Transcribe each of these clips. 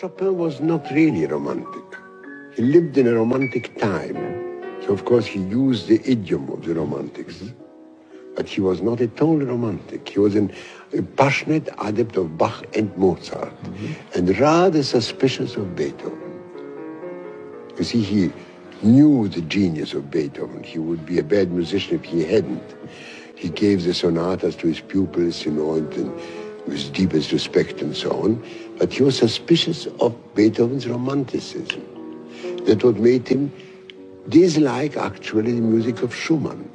Chopin was not really romantic. He lived in a romantic time. So, of course, he used the idiom of the romantics. But he was not at all romantic. He was an, a passionate adept of Bach and Mozart, mm-hmm. and rather suspicious of Beethoven. You see, he knew the genius of Beethoven. He would be a bad musician if he hadn't. He gave the sonatas to his pupils, you know, and, and with deepest respect and so on. But he was suspicious of Beethoven's romanticism. That what made him dislike actually the music of Schumann,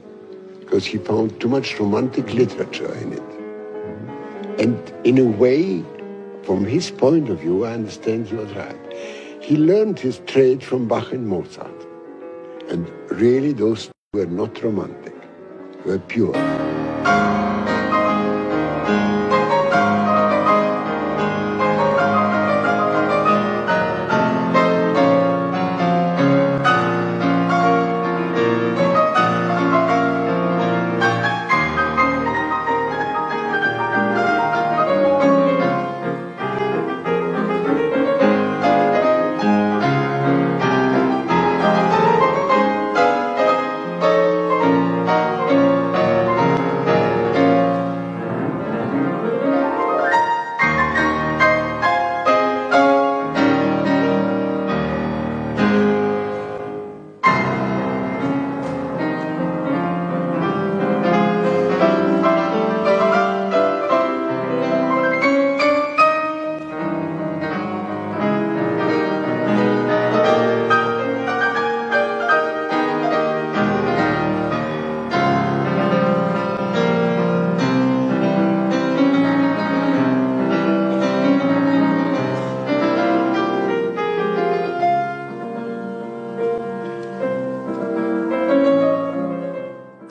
because he found too much romantic literature in it. And in a way, from his point of view, I understand he was right. He learned his trade from Bach and Mozart. And really, those were not romantic, were pure.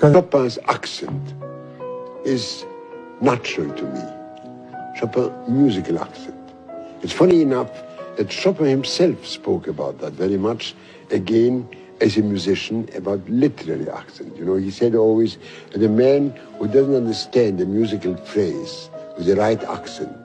Chopin's accent is natural to me. Chopin musical accent. It's funny enough that Chopin himself spoke about that very much again as a musician about literary accent. You know, he said always that a man who doesn't understand a musical phrase with the right accent